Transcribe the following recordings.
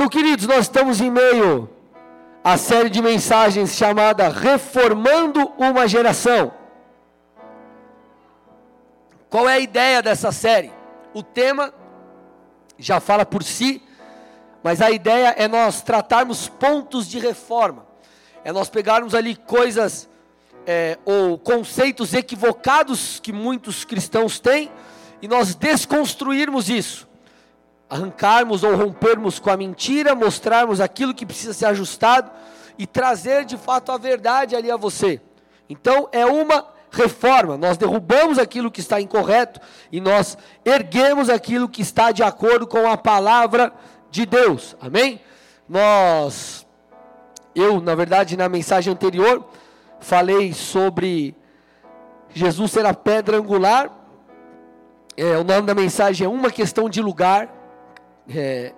Então, queridos, nós estamos em meio à série de mensagens chamada Reformando uma Geração. Qual é a ideia dessa série? O tema já fala por si, mas a ideia é nós tratarmos pontos de reforma, é nós pegarmos ali coisas é, ou conceitos equivocados que muitos cristãos têm e nós desconstruirmos isso, arrancarmos ou rompermos com a mentira, mostrarmos aquilo que precisa ser ajustado e trazer de fato a verdade ali a você. Então é uma reforma, nós derrubamos aquilo que está incorreto e nós erguemos aquilo que está de acordo com a palavra de Deus. Amém? Nós eu, na verdade, na mensagem anterior, falei sobre Jesus ser a pedra angular. É, o nome da mensagem é Uma Questão de Lugar. É,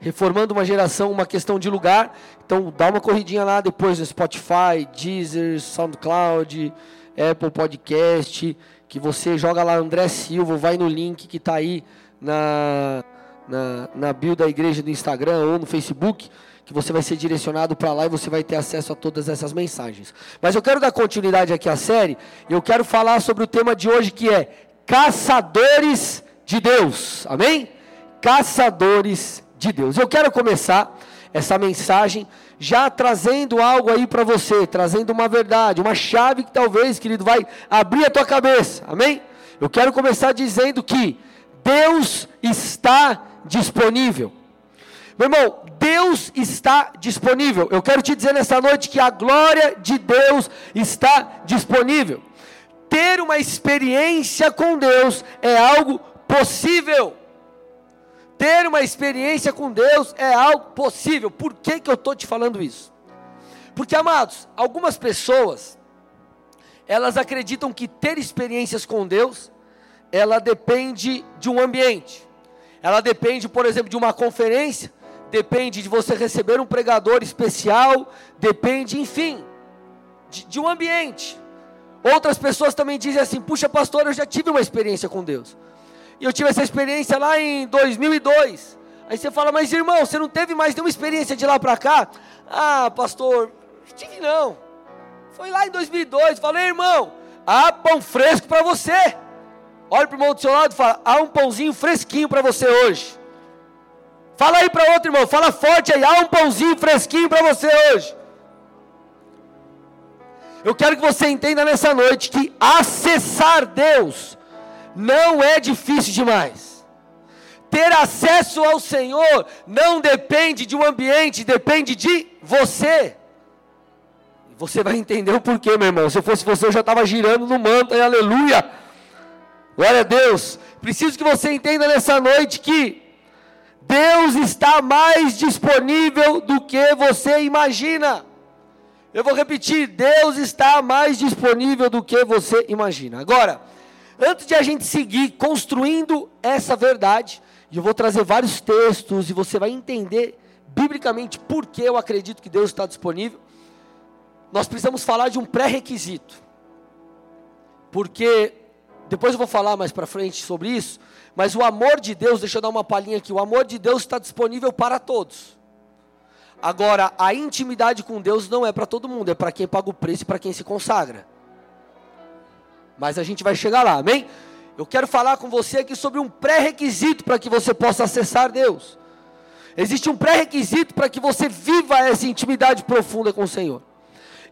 reformando uma geração, uma questão de lugar. Então, dá uma corridinha lá depois no Spotify, Deezer, SoundCloud, Apple Podcast, que você joga lá André Silva, vai no link que está aí na, na, na bio da igreja do Instagram ou no Facebook que você vai ser direcionado para lá e você vai ter acesso a todas essas mensagens. Mas eu quero dar continuidade aqui à série, e eu quero falar sobre o tema de hoje que é caçadores de Deus. Amém? Caçadores de Deus. Eu quero começar essa mensagem já trazendo algo aí para você, trazendo uma verdade, uma chave que talvez, querido, vai abrir a tua cabeça. Amém? Eu quero começar dizendo que Deus está disponível. Meu irmão, Deus está disponível. Eu quero te dizer nessa noite que a glória de Deus está disponível. Ter uma experiência com Deus é algo possível. Ter uma experiência com Deus é algo possível. Por que, que eu estou te falando isso? Porque, amados, algumas pessoas, elas acreditam que ter experiências com Deus, ela depende de um ambiente. Ela depende, por exemplo, de uma conferência depende de você receber um pregador especial, depende, enfim, de, de um ambiente. Outras pessoas também dizem assim: puxa, pastor, eu já tive uma experiência com Deus. E eu tive essa experiência lá em 2002. Aí você fala, mas irmão, você não teve mais nenhuma experiência de lá para cá? Ah, pastor, tive não. Foi lá em 2002. Falei, irmão, há pão fresco para você. Olha para o irmão do seu lado e fala: há um pãozinho fresquinho para você hoje. Fala aí para outro irmão, fala forte aí, há um pãozinho fresquinho para você hoje. Eu quero que você entenda nessa noite que acessar Deus não é difícil demais. Ter acesso ao Senhor não depende de um ambiente, depende de você. Você vai entender o porquê, meu irmão. Se eu fosse você, eu já estava girando no manto, aleluia. Glória a Deus. Preciso que você entenda nessa noite que Deus está mais disponível do que você imagina. Eu vou repetir: Deus está mais disponível do que você imagina. Agora, antes de a gente seguir construindo essa verdade, e eu vou trazer vários textos e você vai entender biblicamente por que eu acredito que Deus está disponível. Nós precisamos falar de um pré-requisito. Porque depois eu vou falar mais para frente sobre isso, mas o amor de Deus, deixa eu dar uma palhinha aqui, o amor de Deus está disponível para todos. Agora, a intimidade com Deus não é para todo mundo, é para quem paga o preço e para quem se consagra. Mas a gente vai chegar lá, amém? Eu quero falar com você aqui sobre um pré-requisito para que você possa acessar Deus. Existe um pré-requisito para que você viva essa intimidade profunda com o Senhor.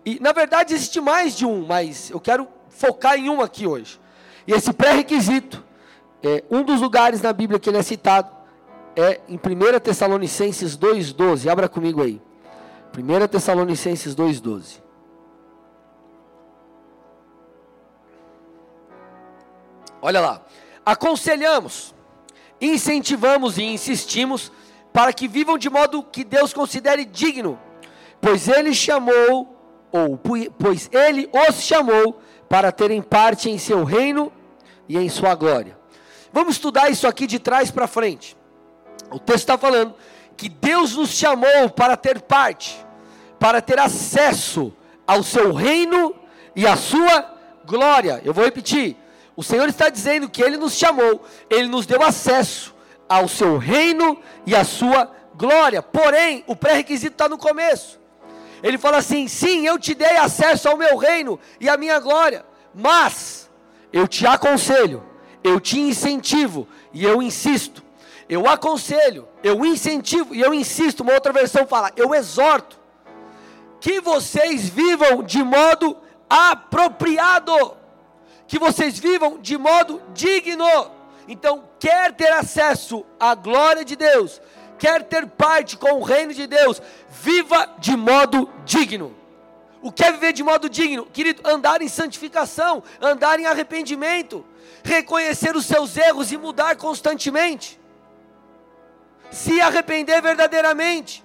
E na verdade existe mais de um, mas eu quero focar em um aqui hoje. E esse pré-requisito é, um dos lugares na Bíblia que ele é citado é em 1 Tessalonicenses 2,12. Abra comigo aí. 1 Tessalonicenses 2,12. Olha lá. Aconselhamos, incentivamos e insistimos para que vivam de modo que Deus considere digno, pois Ele chamou, ou pois Ele os chamou para terem parte em seu reino e em sua glória. Vamos estudar isso aqui de trás para frente. O texto está falando que Deus nos chamou para ter parte, para ter acesso ao seu reino e à sua glória. Eu vou repetir. O Senhor está dizendo que Ele nos chamou, Ele nos deu acesso ao seu reino e à sua glória. Porém, o pré-requisito está no começo. Ele fala assim: sim, eu te dei acesso ao meu reino e à minha glória, mas eu te aconselho, eu te incentivo e eu insisto. Eu aconselho, eu incentivo e eu insisto. Uma outra versão fala: eu exorto que vocês vivam de modo apropriado, que vocês vivam de modo digno. Então, quer ter acesso à glória de Deus, quer ter parte com o reino de Deus, viva de modo digno. O que é viver de modo digno? Querido, andar em santificação, andar em arrependimento, reconhecer os seus erros e mudar constantemente. Se arrepender verdadeiramente.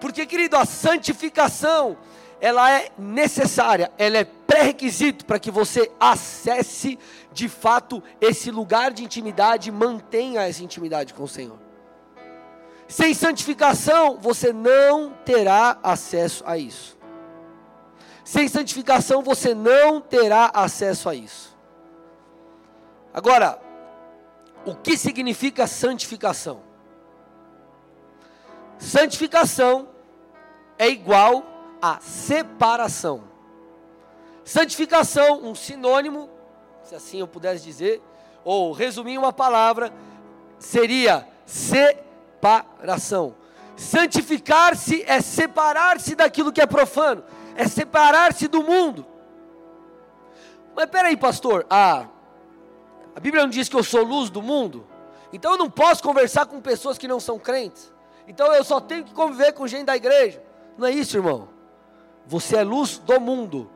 Porque, querido, a santificação, ela é necessária, ela é pré-requisito para que você acesse de fato esse lugar de intimidade mantenha essa intimidade com o Senhor. Sem santificação, você não terá acesso a isso. Sem santificação, você não terá acesso a isso. Agora, o que significa santificação? Santificação é igual a separação. Santificação, um sinônimo, se assim eu pudesse dizer, ou resumir uma palavra, seria separação. Santificar-se é separar-se daquilo que é profano, é separar-se do mundo. Mas peraí, pastor, ah, a Bíblia não diz que eu sou luz do mundo? Então eu não posso conversar com pessoas que não são crentes? Então eu só tenho que conviver com gente da igreja? Não é isso, irmão. Você é luz do mundo.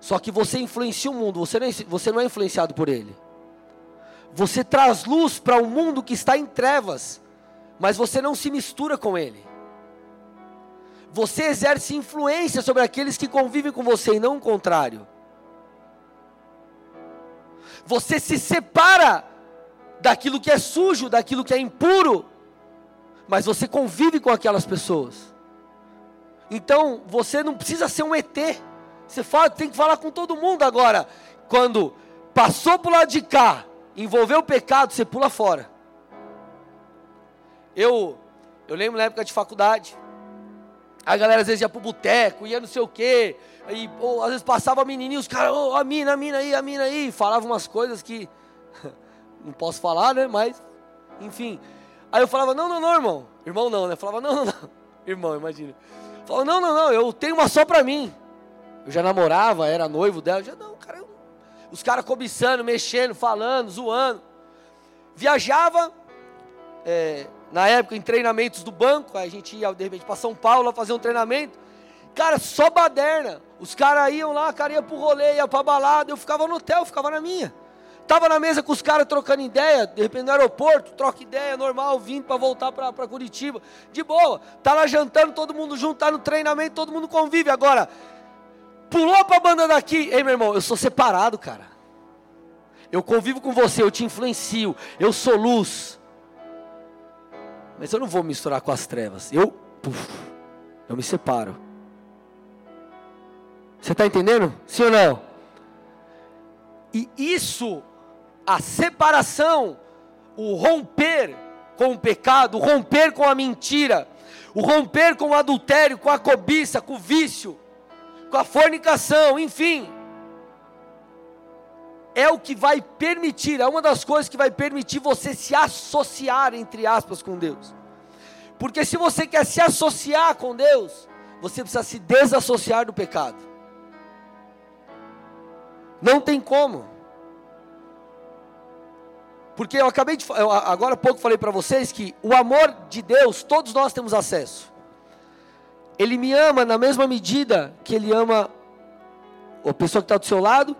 Só que você influencia o mundo, você não é, você não é influenciado por ele. Você traz luz para o um mundo que está em trevas, mas você não se mistura com ele. Você exerce influência sobre aqueles que convivem com você e não o contrário. Você se separa daquilo que é sujo, daquilo que é impuro, mas você convive com aquelas pessoas. Então você não precisa ser um ET. Você fala, tem que falar com todo mundo agora. Quando passou para o lado de cá, envolveu o pecado, você pula fora. Eu, eu lembro na época de faculdade. A galera às vezes ia pro boteco, ia não sei o quê. Aí, ou, às vezes passava a menininha, os caras, oh, a mina, a mina aí, a mina aí. Falavam umas coisas que não posso falar, né? Mas, enfim. Aí eu falava, não, não, não, irmão. Irmão não, né? Falava, não, não, não. Irmão, imagina. Falou, não, não, não, eu tenho uma só para mim. Eu já namorava, era noivo dela. Já, não, cara, eu... os caras cobiçando, mexendo, falando, zoando. Viajava, é, na época, em treinamentos do banco. A gente ia, de repente, para São Paulo fazer um treinamento. Cara, só baderna. Os caras iam lá, cara ia pro rolê, ia pra balada. Eu ficava no hotel, ficava na minha. Tava na mesa com os caras trocando ideia, de repente no aeroporto, troca ideia normal, vindo para voltar para Curitiba. De boa. Tá lá jantando, todo mundo junto, tá no treinamento, todo mundo convive. Agora, pulou para a banda daqui. Ei, meu irmão, eu sou separado, cara. Eu convivo com você, eu te influencio, eu sou luz. Mas eu não vou misturar com as trevas. Eu, puf, eu me separo. Você está entendendo? Sim ou não? E isso a separação, o romper com o pecado, o romper com a mentira, o romper com o adultério, com a cobiça, com o vício, com a fornicação, enfim. É o que vai permitir, é uma das coisas que vai permitir você se associar, entre aspas, com Deus. Porque se você quer se associar com Deus, você precisa se desassociar do pecado. Não tem como. Porque eu acabei de eu, agora há pouco falei para vocês que o amor de Deus, todos nós temos acesso. Ele me ama na mesma medida que ele ama a pessoa que está do seu lado,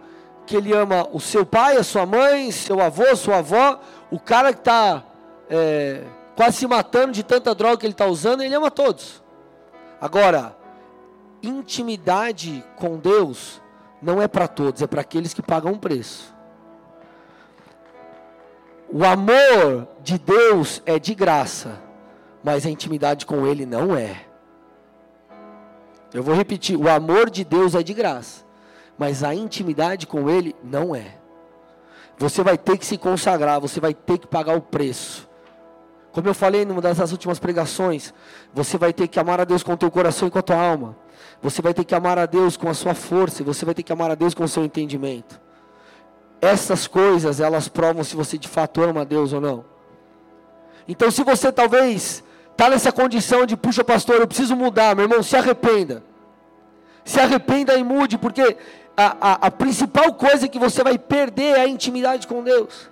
que ele ama o seu pai, a sua mãe, seu avô, sua avó, o cara que está é, quase se matando de tanta droga que ele está usando, ele ama todos. Agora, intimidade com Deus não é para todos, é para aqueles que pagam um preço. O amor de Deus é de graça, mas a intimidade com Ele não é. Eu vou repetir: o amor de Deus é de graça, mas a intimidade com Ele não é. Você vai ter que se consagrar, você vai ter que pagar o preço. Como eu falei numa das últimas pregações, você vai ter que amar a Deus com o teu coração e com a tua alma. Você vai ter que amar a Deus com a sua força, você vai ter que amar a Deus com o seu entendimento. Essas coisas, elas provam se você de fato ama a Deus ou não. Então, se você talvez está nessa condição de, puxa, pastor, eu preciso mudar, meu irmão, se arrependa. Se arrependa e mude, porque a, a, a principal coisa que você vai perder é a intimidade com Deus.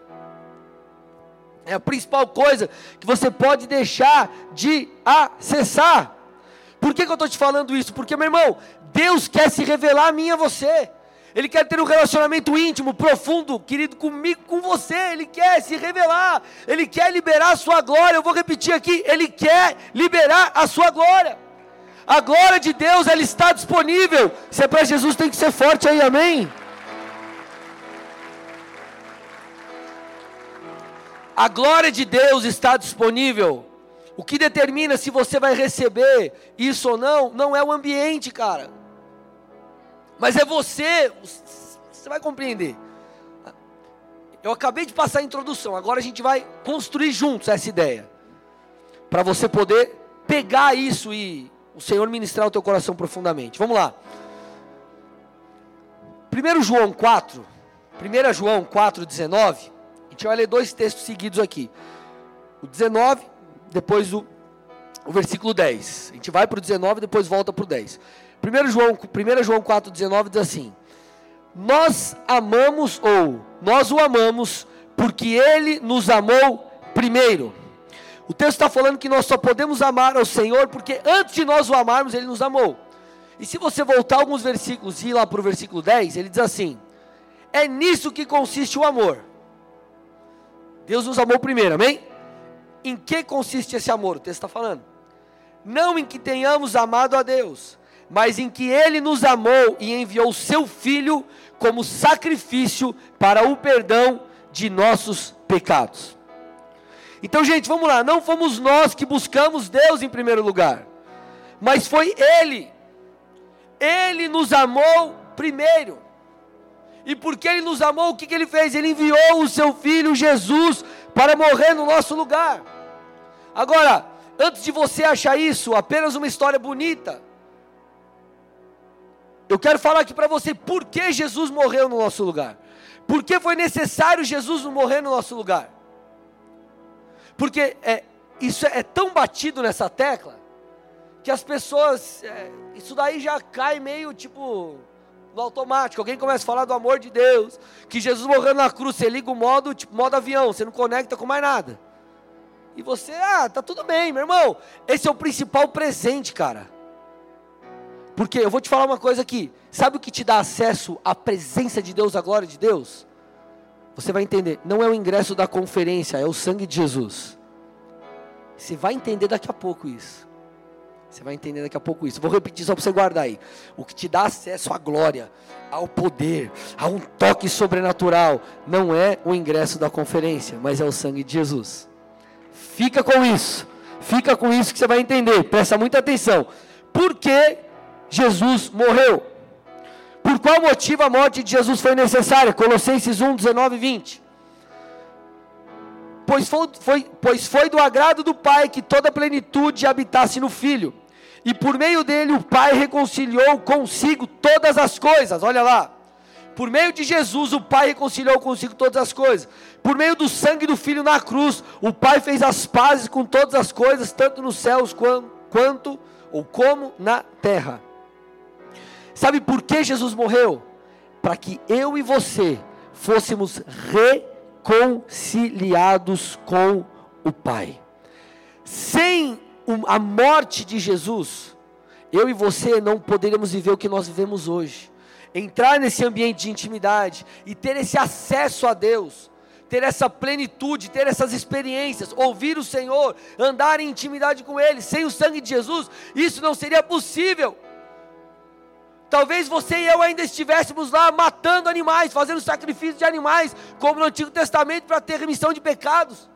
É a principal coisa que você pode deixar de acessar. Por que, que eu estou te falando isso? Porque, meu irmão, Deus quer se revelar a mim e a você. Ele quer ter um relacionamento íntimo, profundo, querido, comigo, com você. Ele quer se revelar. Ele quer liberar a sua glória. Eu vou repetir aqui. Ele quer liberar a sua glória. A glória de Deus, ela está disponível. Se é para Jesus, tem que ser forte aí, amém? A glória de Deus está disponível. O que determina se você vai receber isso ou não, não é o ambiente, cara. Mas é você. Você vai compreender. Eu acabei de passar a introdução, agora a gente vai construir juntos essa ideia. Para você poder pegar isso e o Senhor ministrar o teu coração profundamente. Vamos lá. 1 João 4, 1 João 4, 19 gente vai ler dois textos seguidos aqui. O 19, depois o, o versículo 10. A gente vai para o 19 e depois volta para o 10. 1 João, 1 João 4, 19 diz assim: Nós amamos, ou nós o amamos, porque ele nos amou primeiro. O texto está falando que nós só podemos amar ao Senhor porque antes de nós o amarmos, ele nos amou. E se você voltar alguns versículos e ir lá para o versículo 10, ele diz assim: É nisso que consiste o amor. Deus nos amou primeiro, amém? Em que consiste esse amor? O texto está falando. Não em que tenhamos amado a Deus, mas em que Ele nos amou e enviou Seu Filho como sacrifício para o perdão de nossos pecados. Então, gente, vamos lá. Não fomos nós que buscamos Deus em primeiro lugar, mas foi Ele. Ele nos amou primeiro. E porque Ele nos amou, o que, que Ele fez? Ele enviou o Seu Filho Jesus para morrer no nosso lugar. Agora, antes de você achar isso apenas uma história bonita, eu quero falar aqui para você por que Jesus morreu no nosso lugar. Por que foi necessário Jesus morrer no nosso lugar? Porque é, isso é tão batido nessa tecla que as pessoas, é, isso daí já cai meio tipo no automático. Alguém começa a falar do amor de Deus, que Jesus morreu na cruz, você liga o modo, tipo modo avião, você não conecta com mais nada. E você, ah, tá tudo bem, meu irmão. Esse é o principal presente, cara. Porque eu vou te falar uma coisa aqui. Sabe o que te dá acesso à presença de Deus, à glória de Deus? Você vai entender. Não é o ingresso da conferência, é o sangue de Jesus. Você vai entender daqui a pouco isso. Você vai entender daqui a pouco isso. Vou repetir só para você guardar aí. O que te dá acesso à glória, ao poder, a um toque sobrenatural, não é o ingresso da conferência, mas é o sangue de Jesus. Fica com isso. Fica com isso que você vai entender. Presta muita atenção. Por que Jesus morreu? Por qual motivo a morte de Jesus foi necessária? Colossenses 1, 19 e 20 pois foi, foi, pois foi do agrado do Pai que toda a plenitude habitasse no Filho, e por meio dele o Pai reconciliou consigo todas as coisas, olha lá, por meio de Jesus o Pai reconciliou consigo todas as coisas, por meio do sangue do Filho na cruz, o Pai fez as pazes com todas as coisas, tanto nos céus quanto, quanto ou como na terra. Sabe por que Jesus morreu? Para que eu e você fôssemos reconciliados com o Pai. Sem a morte de Jesus, eu e você não poderíamos viver o que nós vivemos hoje. Entrar nesse ambiente de intimidade e ter esse acesso a Deus, ter essa plenitude, ter essas experiências, ouvir o Senhor, andar em intimidade com Ele, sem o sangue de Jesus, isso não seria possível. Talvez você e eu ainda estivéssemos lá matando animais, fazendo sacrifício de animais, como no Antigo Testamento, para ter remissão de pecados.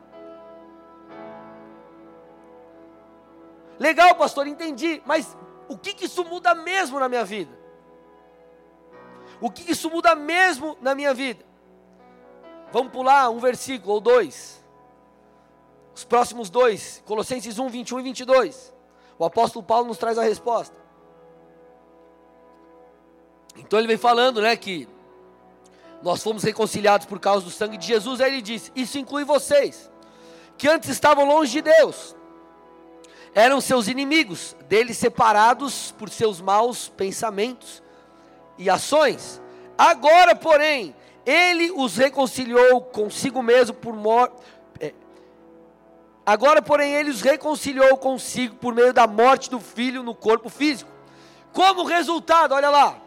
Legal, pastor, entendi, mas o que, que isso muda mesmo na minha vida? O que, que isso muda mesmo na minha vida? Vamos pular um versículo ou dois. Os próximos dois, Colossenses 1, 21 e 22. O apóstolo Paulo nos traz a resposta. Então ele vem falando, né, que nós fomos reconciliados por causa do sangue de Jesus. Aí ele diz: Isso inclui vocês, que antes estavam longe de Deus, eram seus inimigos, dele separados por seus maus pensamentos e ações. Agora, porém, ele os reconciliou consigo mesmo por morte. É. Agora, porém, ele os reconciliou consigo por meio da morte do filho no corpo físico. Como resultado, olha lá.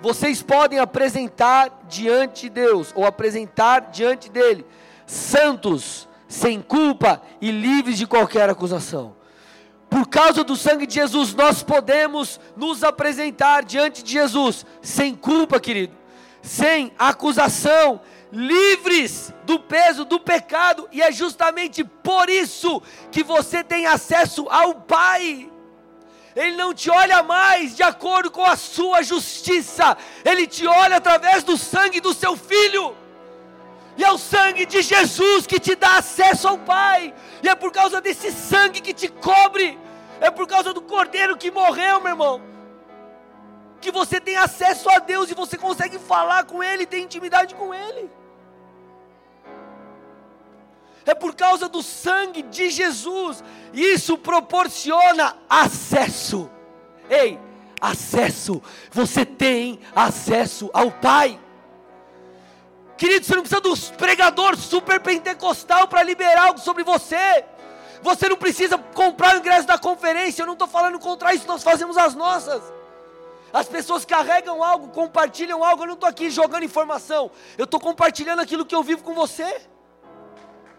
Vocês podem apresentar diante de Deus, ou apresentar diante dele, santos, sem culpa e livres de qualquer acusação. Por causa do sangue de Jesus, nós podemos nos apresentar diante de Jesus, sem culpa, querido sem acusação, livres do peso do pecado, e é justamente por isso que você tem acesso ao Pai. Ele não te olha mais de acordo com a sua justiça, ele te olha através do sangue do seu filho. E é o sangue de Jesus que te dá acesso ao Pai. E é por causa desse sangue que te cobre. É por causa do cordeiro que morreu, meu irmão que você tem acesso a Deus e você consegue falar com Ele, ter intimidade com Ele. É por causa do sangue de Jesus, isso proporciona acesso. Ei, acesso, você tem acesso ao Pai. Querido, você não precisa dos pregador super pentecostal para liberar algo sobre você. Você não precisa comprar o ingresso da conferência. Eu não estou falando contra isso, nós fazemos as nossas. As pessoas carregam algo, compartilham algo. Eu não estou aqui jogando informação. Eu estou compartilhando aquilo que eu vivo com você.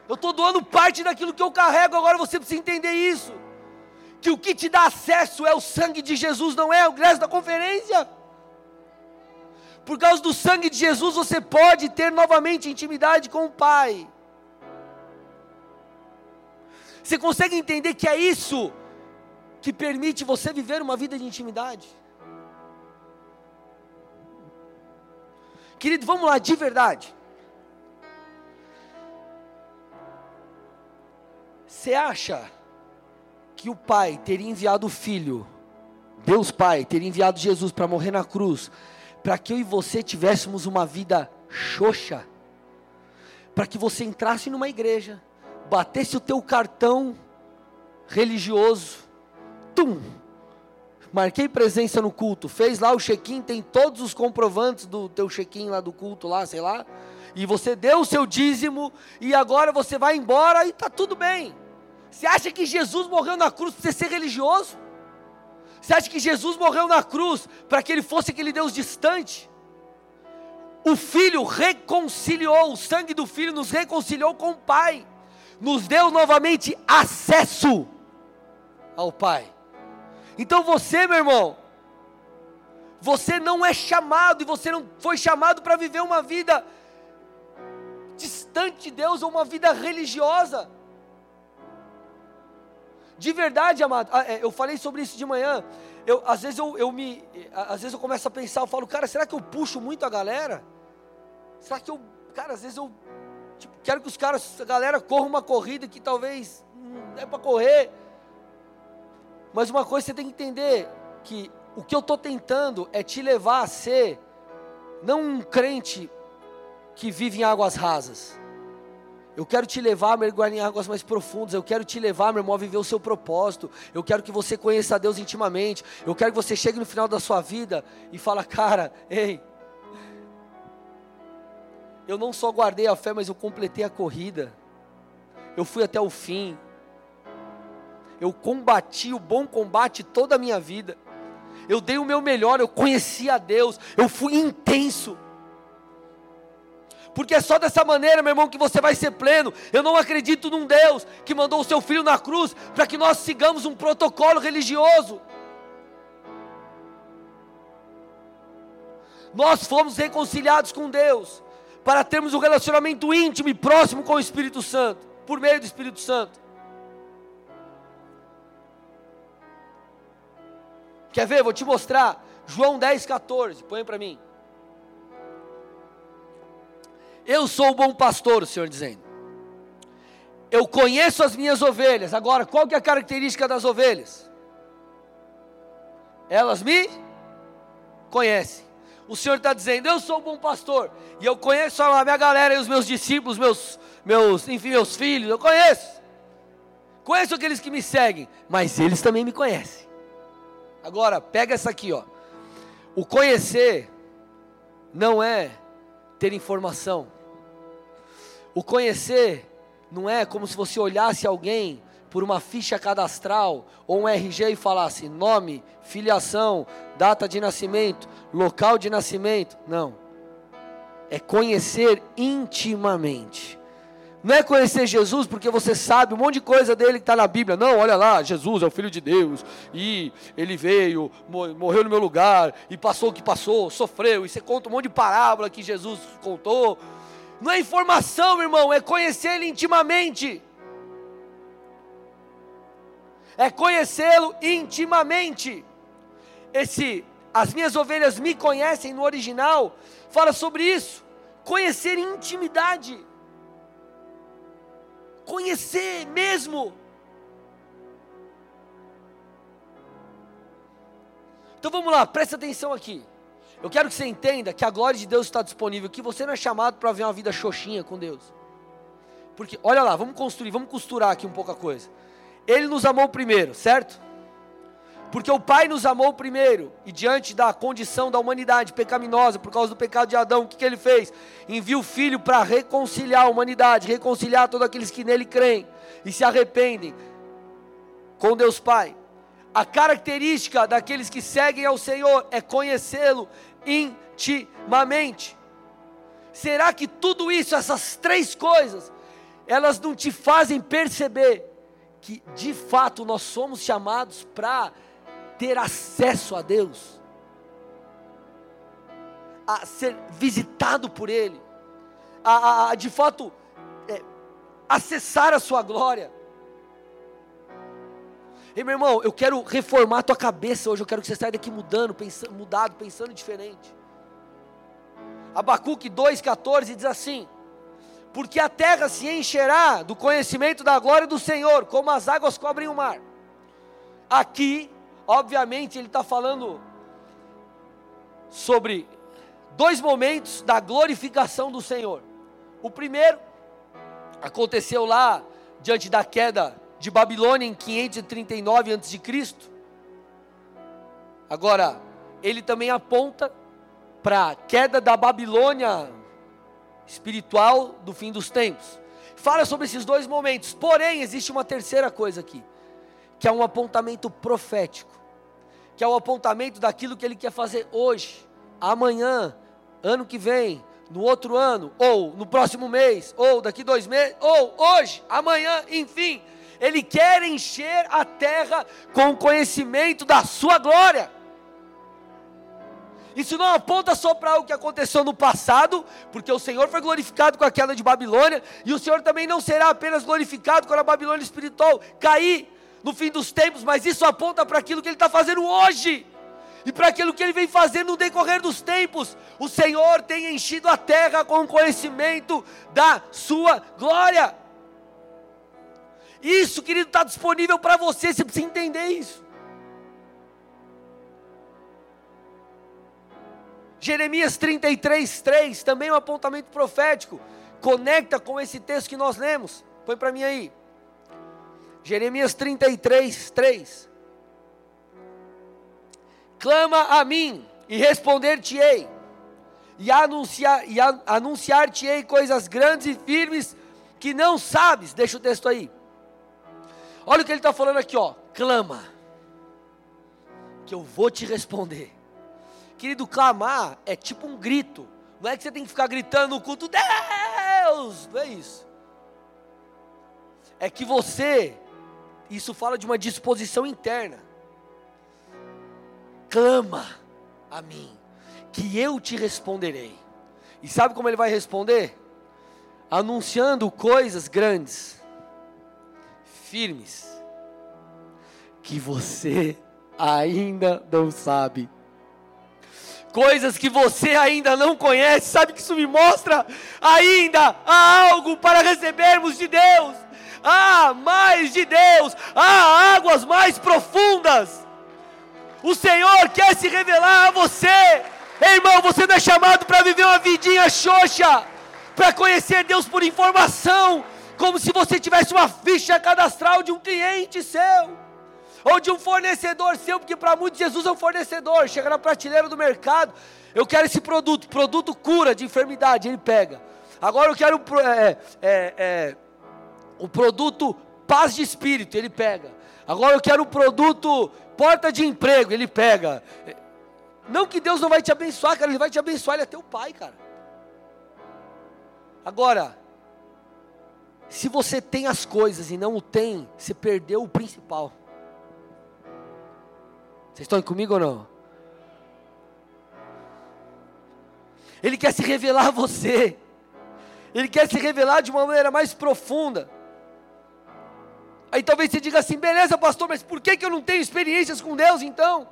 Eu estou doando parte daquilo que eu carrego. Agora você precisa entender isso. Que o que te dá acesso é o sangue de Jesus, não é o ingresso da conferência. Por causa do sangue de Jesus, você pode ter novamente intimidade com o Pai. Você consegue entender que é isso que permite você viver uma vida de intimidade? Querido, vamos lá, de verdade. Você acha que o Pai teria enviado o Filho, Deus Pai, teria enviado Jesus para morrer na cruz, para que eu e você tivéssemos uma vida xoxa? Para que você entrasse numa igreja, batesse o teu cartão religioso, tum, marquei presença no culto, fez lá o check-in, tem todos os comprovantes do teu check-in lá do culto lá, sei lá, e você deu o seu dízimo e agora você vai embora e está tudo bem. Você acha que Jesus morreu na cruz para você ser religioso? Você acha que Jesus morreu na cruz para que ele fosse aquele Deus distante? O Filho reconciliou, o sangue do Filho nos reconciliou com o Pai, nos deu novamente acesso ao Pai. Então você, meu irmão, você não é chamado e você não foi chamado para viver uma vida distante de Deus ou uma vida religiosa. De verdade, amado, ah, é, eu falei sobre isso de manhã. Eu, às vezes eu, eu me, às vezes eu começo a pensar, eu falo, cara, será que eu puxo muito a galera? Será que eu, cara, às vezes eu tipo, quero que os caras, a galera corra uma corrida que talvez não é para correr. Mas uma coisa você tem que entender: que o que eu estou tentando é te levar a ser, não um crente que vive em águas rasas. Eu quero te levar a mergulhar em águas mais profundas. Eu quero te levar, meu irmão, a viver o seu propósito. Eu quero que você conheça a Deus intimamente. Eu quero que você chegue no final da sua vida e fala, cara, ei, eu não só guardei a fé, mas eu completei a corrida. Eu fui até o fim eu combati o bom combate toda a minha vida. Eu dei o meu melhor, eu conheci a Deus, eu fui intenso. Porque é só dessa maneira, meu irmão, que você vai ser pleno. Eu não acredito num Deus que mandou o seu filho na cruz para que nós sigamos um protocolo religioso. Nós fomos reconciliados com Deus para termos um relacionamento íntimo e próximo com o Espírito Santo, por meio do Espírito Santo. Quer ver? Vou te mostrar. João 10, 14. Põe para mim. Eu sou o bom pastor, o Senhor dizendo. eu conheço as minhas ovelhas. Agora, qual que é a característica das ovelhas? Elas me conhecem. O Senhor está dizendo, eu sou o bom pastor, e eu conheço a minha galera e os meus discípulos, meus, meus, enfim, meus filhos, eu conheço. Conheço aqueles que me seguem, mas eles também me conhecem. Agora, pega essa aqui, ó. O conhecer não é ter informação. O conhecer não é como se você olhasse alguém por uma ficha cadastral ou um RG e falasse nome, filiação, data de nascimento, local de nascimento. Não. É conhecer intimamente. Não é conhecer Jesus porque você sabe um monte de coisa dele que está na Bíblia. Não, olha lá, Jesus é o Filho de Deus. E ele veio, morreu no meu lugar. E passou o que passou, sofreu. E você conta um monte de parábola que Jesus contou. Não é informação, irmão, é conhecer ele intimamente. É conhecê-lo intimamente. Esse, as minhas ovelhas me conhecem no original, fala sobre isso. Conhecer intimidade conhecer mesmo. Então vamos lá, presta atenção aqui. Eu quero que você entenda que a glória de Deus está disponível, que você não é chamado para ver uma vida xoxinha com Deus. Porque, olha lá, vamos construir, vamos costurar aqui um pouco a coisa. Ele nos amou primeiro, certo? Porque o Pai nos amou primeiro, e diante da condição da humanidade pecaminosa, por causa do pecado de Adão, o que, que ele fez? Envia o Filho para reconciliar a humanidade, reconciliar todos aqueles que nele creem e se arrependem com Deus Pai. A característica daqueles que seguem ao Senhor é conhecê-lo intimamente. Será que tudo isso, essas três coisas, elas não te fazem perceber que de fato nós somos chamados para ter acesso a Deus, a ser visitado por Ele, a, a, a de fato é, acessar a Sua glória. E meu irmão, eu quero reformar a tua cabeça hoje, eu quero que você saia daqui mudando, pensando, mudado, pensando diferente. Abacuque 2,14 diz assim: Porque a terra se encherá do conhecimento da glória do Senhor, como as águas cobrem o mar. Aqui Obviamente, ele está falando sobre dois momentos da glorificação do Senhor. O primeiro aconteceu lá diante da queda de Babilônia em 539 a.C. Agora, ele também aponta para a queda da Babilônia espiritual do fim dos tempos. Fala sobre esses dois momentos. Porém, existe uma terceira coisa aqui, que é um apontamento profético que é o apontamento daquilo que ele quer fazer hoje, amanhã, ano que vem, no outro ano, ou no próximo mês, ou daqui dois meses, ou hoje, amanhã, enfim. Ele quer encher a terra com o conhecimento da sua glória. Isso não aponta só para o que aconteceu no passado, porque o Senhor foi glorificado com a queda de Babilônia, e o Senhor também não será apenas glorificado quando a Babilônia espiritual cair, no fim dos tempos, mas isso aponta para aquilo que Ele está fazendo hoje e para aquilo que Ele vem fazendo no decorrer dos tempos. O Senhor tem enchido a terra com o conhecimento da Sua glória. Isso, querido, está disponível para você, você precisa entender isso. Jeremias 33, 3, também um apontamento profético, conecta com esse texto que nós lemos. Põe para mim aí. Jeremias 33, 3. Clama a mim e responder-te-ei, e anunciar, e anunciar-te-ei coisas grandes e firmes que não sabes. Deixa o texto aí. Olha o que ele está falando aqui, ó. Clama, que eu vou te responder. Querido, clamar é tipo um grito. Não é que você tem que ficar gritando no culto, Deus! Não é isso. É que você isso fala de uma disposição interna. Clama a mim, que eu te responderei. E sabe como ele vai responder? Anunciando coisas grandes, firmes, que você ainda não sabe. Coisas que você ainda não conhece, sabe que isso me mostra? Ainda há algo para recebermos de Deus há mais de Deus, há águas mais profundas. O Senhor quer se revelar a você. Ei, irmão, você não é chamado para viver uma vidinha xoxa, para conhecer Deus por informação, como se você tivesse uma ficha cadastral de um cliente seu, ou de um fornecedor seu, porque para muitos Jesus é um fornecedor, chega na prateleira do mercado, eu quero esse produto, produto cura de enfermidade, ele pega. Agora eu quero é, é, é, o produto paz de espírito, ele pega. Agora eu quero o produto porta de emprego, ele pega. Não que Deus não vai te abençoar, cara, Ele vai te abençoar, Ele é teu pai, cara. Agora, se você tem as coisas e não o tem, você perdeu o principal. Vocês estão comigo ou não? Ele quer se revelar a você. Ele quer se revelar de uma maneira mais profunda. Aí talvez você diga assim: beleza, pastor, mas por que, que eu não tenho experiências com Deus então?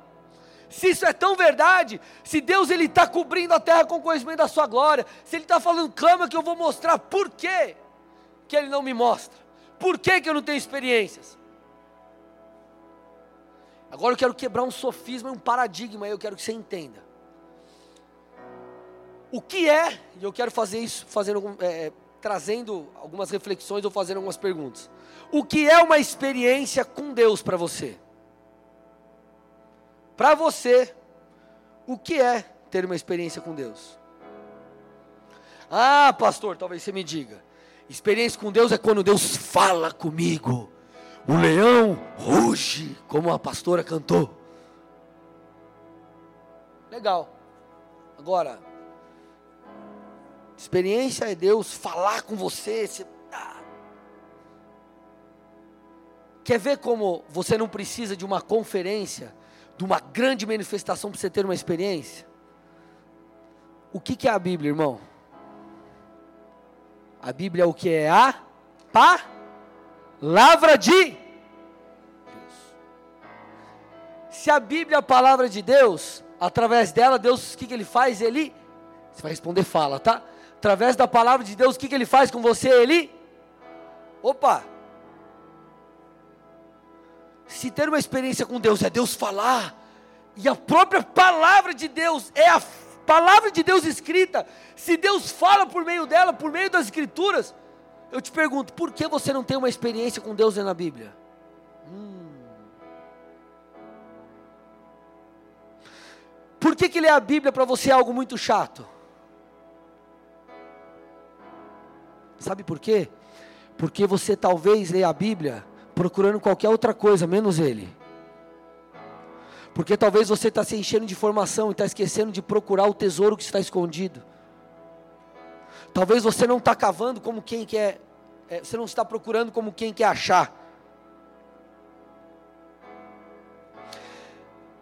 Se isso é tão verdade, se Deus ele está cobrindo a terra com o conhecimento da sua glória, se Ele está falando, clama que eu vou mostrar, por quê que Ele não me mostra? Por que, que eu não tenho experiências? Agora eu quero quebrar um sofisma, um paradigma, eu quero que você entenda. O que é, e eu quero fazer isso, fazendo, é, trazendo algumas reflexões ou fazendo algumas perguntas. O que é uma experiência com Deus para você? Para você, o que é ter uma experiência com Deus? Ah, pastor, talvez você me diga. Experiência com Deus é quando Deus fala comigo. O leão ruge, como a pastora cantou. Legal. Agora, experiência é Deus falar com você. você ah. Quer ver como você não precisa de uma conferência de uma grande manifestação para você ter uma experiência? O que, que é a Bíblia, irmão? A Bíblia é o que é a palavra de Deus. Se a Bíblia é a palavra de Deus, através dela, Deus, o que, que ele faz? Ele, você vai responder, fala, tá? Através da palavra de Deus, o que, que ele faz com você? Ele, opa, se ter uma experiência com Deus é Deus falar, e a própria palavra de Deus é a palavra de Deus escrita, se Deus fala por meio dela, por meio das escrituras, eu te pergunto, por que você não tem uma experiência com Deus na Bíblia? Hum. Por que, que ler a Bíblia para você é algo muito chato? Sabe por quê? Porque você talvez lê a Bíblia procurando qualquer outra coisa, menos Ele. Porque talvez você está se enchendo de informação e está esquecendo de procurar o tesouro que está escondido. Talvez você não está cavando como quem quer, é, você não está procurando como quem quer achar.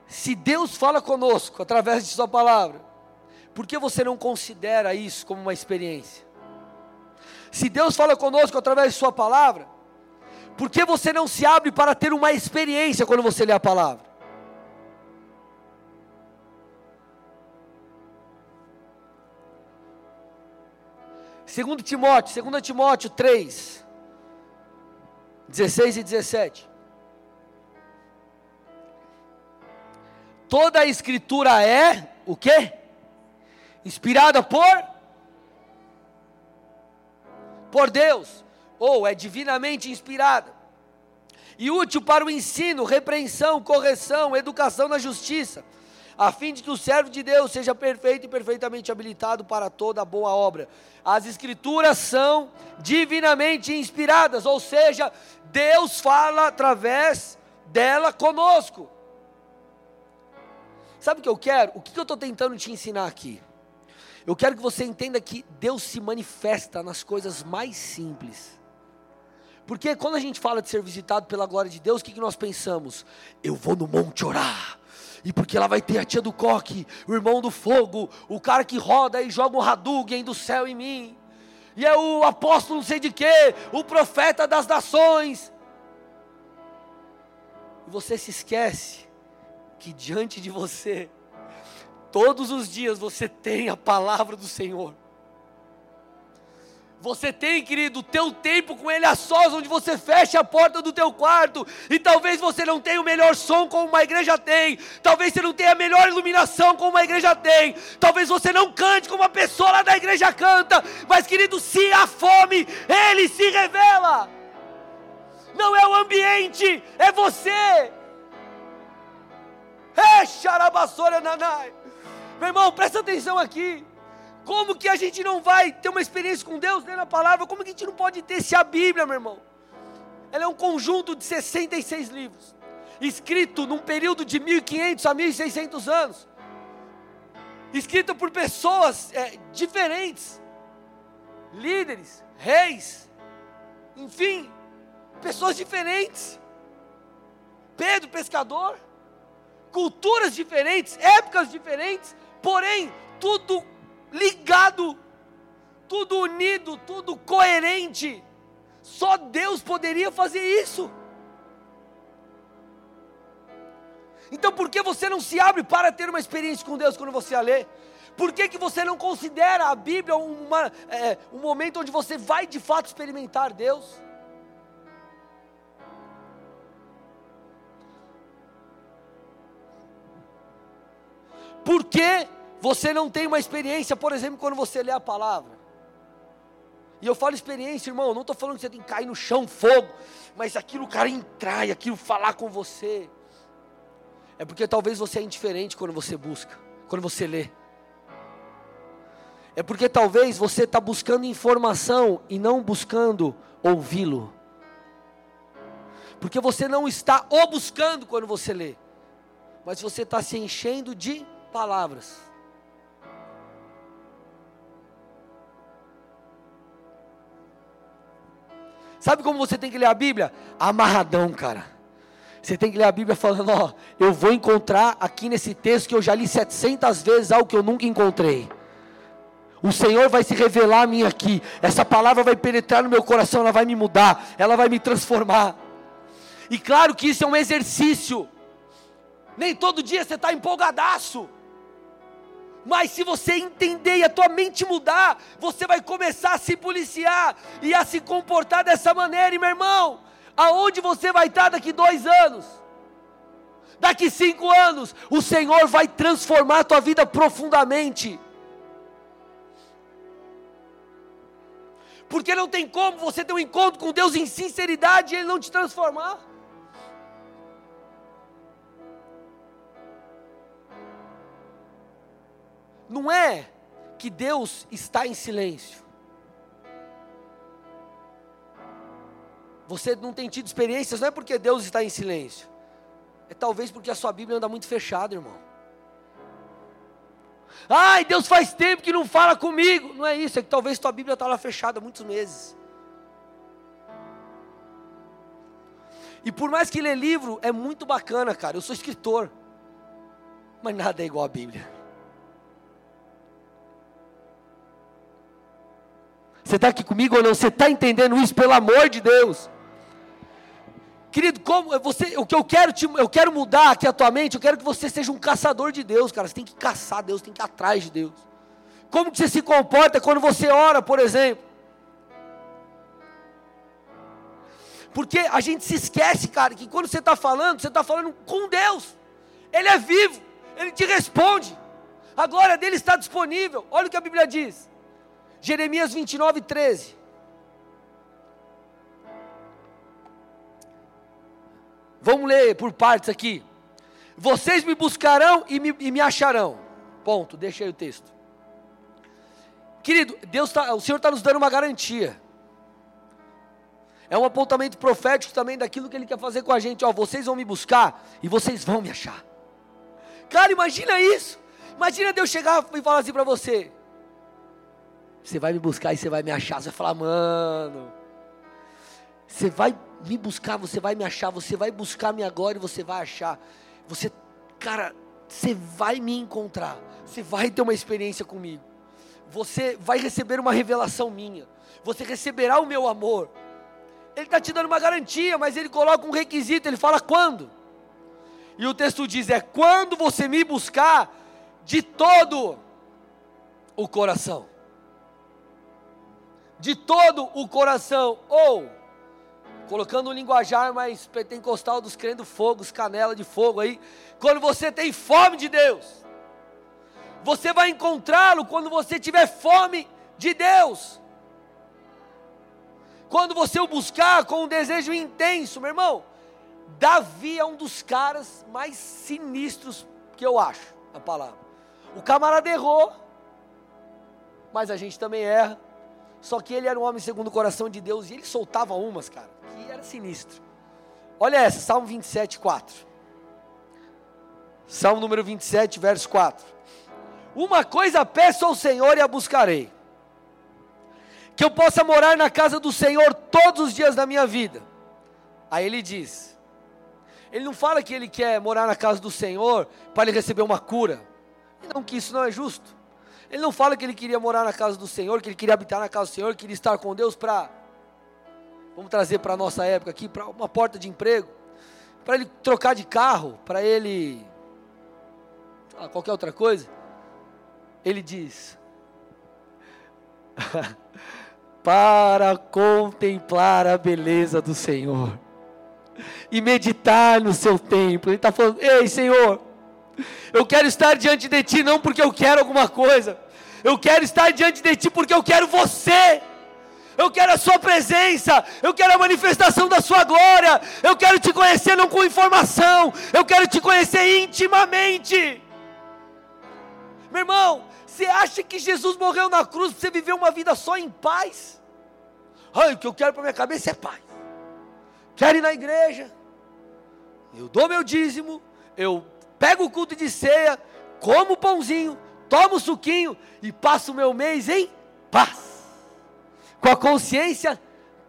Se Deus fala conosco através de Sua palavra, por que você não considera isso como uma experiência? Se Deus fala conosco através de Sua palavra, por que você não se abre para ter uma experiência quando você lê a palavra? Segundo Timóteo, 2 Timóteo 3, 16 e 17. Toda a escritura é o quê? Inspirada por por Deus ou é divinamente inspirada, e útil para o ensino, repreensão, correção, educação na justiça, a fim de que o servo de Deus seja perfeito e perfeitamente habilitado para toda boa obra. As escrituras são divinamente inspiradas, ou seja, Deus fala através dela conosco. Sabe o que eu quero? O que eu estou tentando te ensinar aqui? Eu quero que você entenda que Deus se manifesta nas coisas mais simples. Porque quando a gente fala de ser visitado pela glória de Deus, o que, que nós pensamos? Eu vou no monte orar. E porque lá vai ter a tia do coque, o irmão do fogo, o cara que roda e joga um Hadouken do céu em mim. E é o apóstolo não sei de quê, o profeta das nações. E você se esquece que diante de você, todos os dias você tem a palavra do Senhor. Você tem, querido, o teu tempo com Ele a sós, onde você fecha a porta do teu quarto, e talvez você não tenha o melhor som como uma igreja tem, talvez você não tenha a melhor iluminação como uma igreja tem, talvez você não cante como uma pessoa lá da igreja canta, mas, querido, se há fome, Ele se revela. Não é o ambiente, é você. É xarabassora nanai. Meu irmão, presta atenção aqui. Como que a gente não vai ter uma experiência com Deus lendo a palavra? Como que a gente não pode ter se a Bíblia, meu irmão? Ela é um conjunto de 66 livros, escrito num período de 1500 a 1600 anos, escrito por pessoas é, diferentes, líderes, reis, enfim, pessoas diferentes. Pedro, pescador, culturas diferentes, épocas diferentes, porém, tudo ligado, tudo unido, tudo coerente. Só Deus poderia fazer isso. Então por que você não se abre para ter uma experiência com Deus quando você a lê? Por que, que você não considera a Bíblia uma, é, um momento onde você vai de fato experimentar Deus? Por que você não tem uma experiência, por exemplo, quando você lê a palavra. E eu falo experiência, irmão, não estou falando que você tem que cair no chão, fogo, mas aquilo o cara entrar e aquilo falar com você. É porque talvez você é indiferente quando você busca, quando você lê. É porque talvez você está buscando informação e não buscando ouvi-lo. Porque você não está o buscando quando você lê, mas você está se enchendo de palavras. Sabe como você tem que ler a Bíblia? Amarradão, cara. Você tem que ler a Bíblia falando: Ó, eu vou encontrar aqui nesse texto que eu já li 700 vezes algo que eu nunca encontrei. O Senhor vai se revelar a mim aqui. Essa palavra vai penetrar no meu coração, ela vai me mudar, ela vai me transformar. E claro que isso é um exercício. Nem todo dia você está empolgadaço. Mas se você entender e a tua mente mudar, você vai começar a se policiar e a se comportar dessa maneira. E meu irmão, aonde você vai estar daqui dois anos? Daqui cinco anos, o Senhor vai transformar a tua vida profundamente. Porque não tem como você ter um encontro com Deus em sinceridade e Ele não te transformar. Não é que Deus está em silêncio. Você não tem tido experiências, não é porque Deus está em silêncio. É talvez porque a sua Bíblia anda muito fechada, irmão. Ai, Deus faz tempo que não fala comigo. Não é isso, é que talvez tua Bíblia está lá fechada há muitos meses. E por mais que ler livro é muito bacana, cara. Eu sou escritor. Mas nada é igual a Bíblia. Você está aqui comigo ou não? Você está entendendo isso, pelo amor de Deus? Querido, como você, o que eu quero, te, eu quero mudar aqui a tua mente, eu quero que você seja um caçador de Deus, cara. Você tem que caçar Deus, tem que ir atrás de Deus. Como que você se comporta quando você ora, por exemplo? Porque a gente se esquece, cara, que quando você está falando, você está falando com Deus. Ele é vivo, Ele te responde. A glória dele está disponível. Olha o que a Bíblia diz. Jeremias 29, 13. Vamos ler por partes aqui. Vocês me buscarão e me, e me acharão. Ponto, deixa aí o texto. Querido, Deus tá, o Senhor está nos dando uma garantia. É um apontamento profético também daquilo que Ele quer fazer com a gente. Ó, vocês vão me buscar e vocês vão me achar. Cara, imagina isso. Imagina Deus chegar e falar assim para você: você vai me buscar e você vai me achar. Você vai falar, mano. Você vai me buscar, você vai me achar. Você vai buscar-me agora e você vai achar. Você, cara, você vai me encontrar. Você vai ter uma experiência comigo. Você vai receber uma revelação minha. Você receberá o meu amor. Ele está te dando uma garantia, mas ele coloca um requisito. Ele fala quando. E o texto diz: é quando você me buscar de todo o coração. De todo o coração, ou, colocando um linguajar mais pentecostal dos crendo fogo, canela de fogo aí, quando você tem fome de Deus, você vai encontrá-lo quando você tiver fome de Deus. Quando você o buscar com um desejo intenso, meu irmão, Davi é um dos caras mais sinistros que eu acho, a palavra. O camarada errou, mas a gente também erra. Só que ele era um homem segundo o coração de Deus e ele soltava umas, cara, que era sinistro. Olha essa, Salmo 27, 4. Salmo número 27, verso 4. Uma coisa peço ao Senhor e a buscarei: que eu possa morar na casa do Senhor todos os dias da minha vida. Aí ele diz: ele não fala que ele quer morar na casa do Senhor para ele receber uma cura. Não que isso não é justo. Ele não fala que ele queria morar na casa do Senhor, que ele queria habitar na casa do Senhor, que queria estar com Deus para vamos trazer para a nossa época aqui, para uma porta de emprego, para ele trocar de carro, para ele qualquer outra coisa. Ele diz: para contemplar a beleza do Senhor e meditar no seu templo. Ele está falando: Ei, Senhor, eu quero estar diante de Ti não porque eu quero alguma coisa, eu quero estar diante de Ti porque eu quero você. Eu quero a Sua presença, eu quero a manifestação da Sua glória, eu quero te conhecer não com informação, eu quero te conhecer intimamente. Meu irmão, você acha que Jesus morreu na cruz para você viver uma vida só em paz? Ai, o que eu quero para minha cabeça é paz. Quero ir na igreja, eu dou meu dízimo, eu pego o culto de ceia, como o pãozinho, tomo o suquinho e passo o meu mês em paz, com a consciência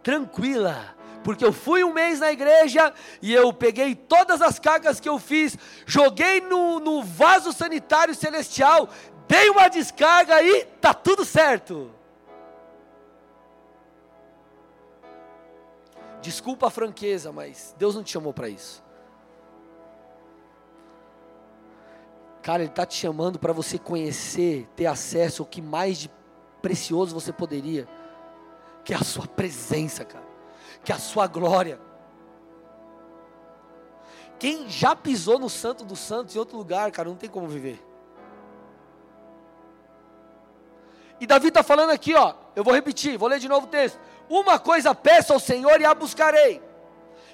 tranquila, porque eu fui um mês na igreja e eu peguei todas as cagas que eu fiz, joguei no, no vaso sanitário celestial, dei uma descarga e tá tudo certo. Desculpa a franqueza, mas Deus não te chamou para isso. Cara, Ele está te chamando para você conhecer, ter acesso ao que mais de precioso você poderia, que é a Sua presença, cara, que é a Sua glória. Quem já pisou no Santo dos Santos em outro lugar, cara, não tem como viver. E Davi está falando aqui, ó, eu vou repetir, vou ler de novo o texto. Uma coisa peço ao Senhor e a buscarei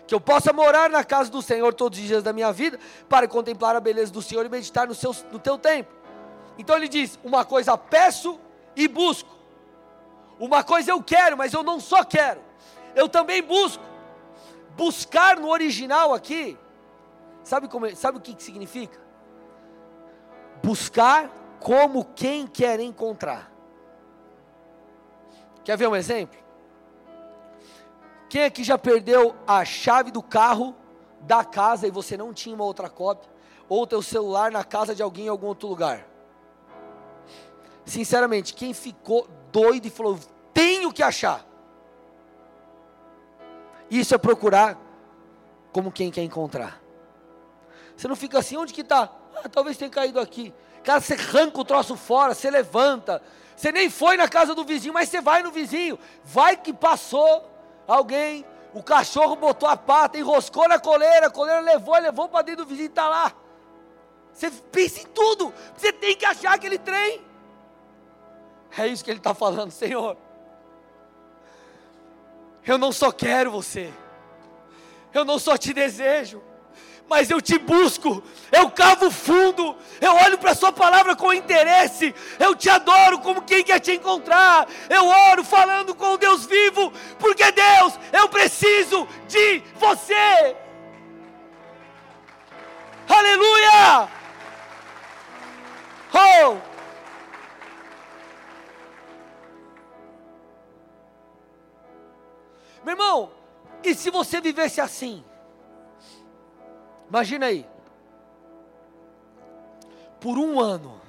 que eu possa morar na casa do Senhor todos os dias da minha vida, para contemplar a beleza do Senhor e meditar no, seu, no teu tempo. Então ele diz: uma coisa peço e busco, uma coisa eu quero, mas eu não só quero, eu também busco. Buscar no original aqui, sabe, como, é, sabe o que, que significa? Buscar como quem quer encontrar. Quer ver um exemplo? Quem aqui já perdeu a chave do carro da casa e você não tinha uma outra cópia? Ou teu celular na casa de alguém em algum outro lugar? Sinceramente, quem ficou doido e falou: tenho que achar. Isso é procurar como quem quer encontrar. Você não fica assim, onde que está? Ah, talvez tenha caído aqui. Cara, você arranca o troço fora, você levanta. Você nem foi na casa do vizinho, mas você vai no vizinho. Vai que passou alguém, o cachorro botou a pata, enroscou na coleira, a coleira levou, levou para dentro do vizinho está lá. Você pensa em tudo, você tem que achar aquele trem. É isso que ele está falando, Senhor. Eu não só quero você, eu não só te desejo, mas eu te busco, eu cavo fundo, eu olho para a Sua palavra com interesse, eu te adoro como quem quer te encontrar, eu oro falando com o Deus vivo, porque Deus, eu preciso de você. Aleluia! Oh! Meu irmão, e se você vivesse assim? Imagina aí. Por um ano.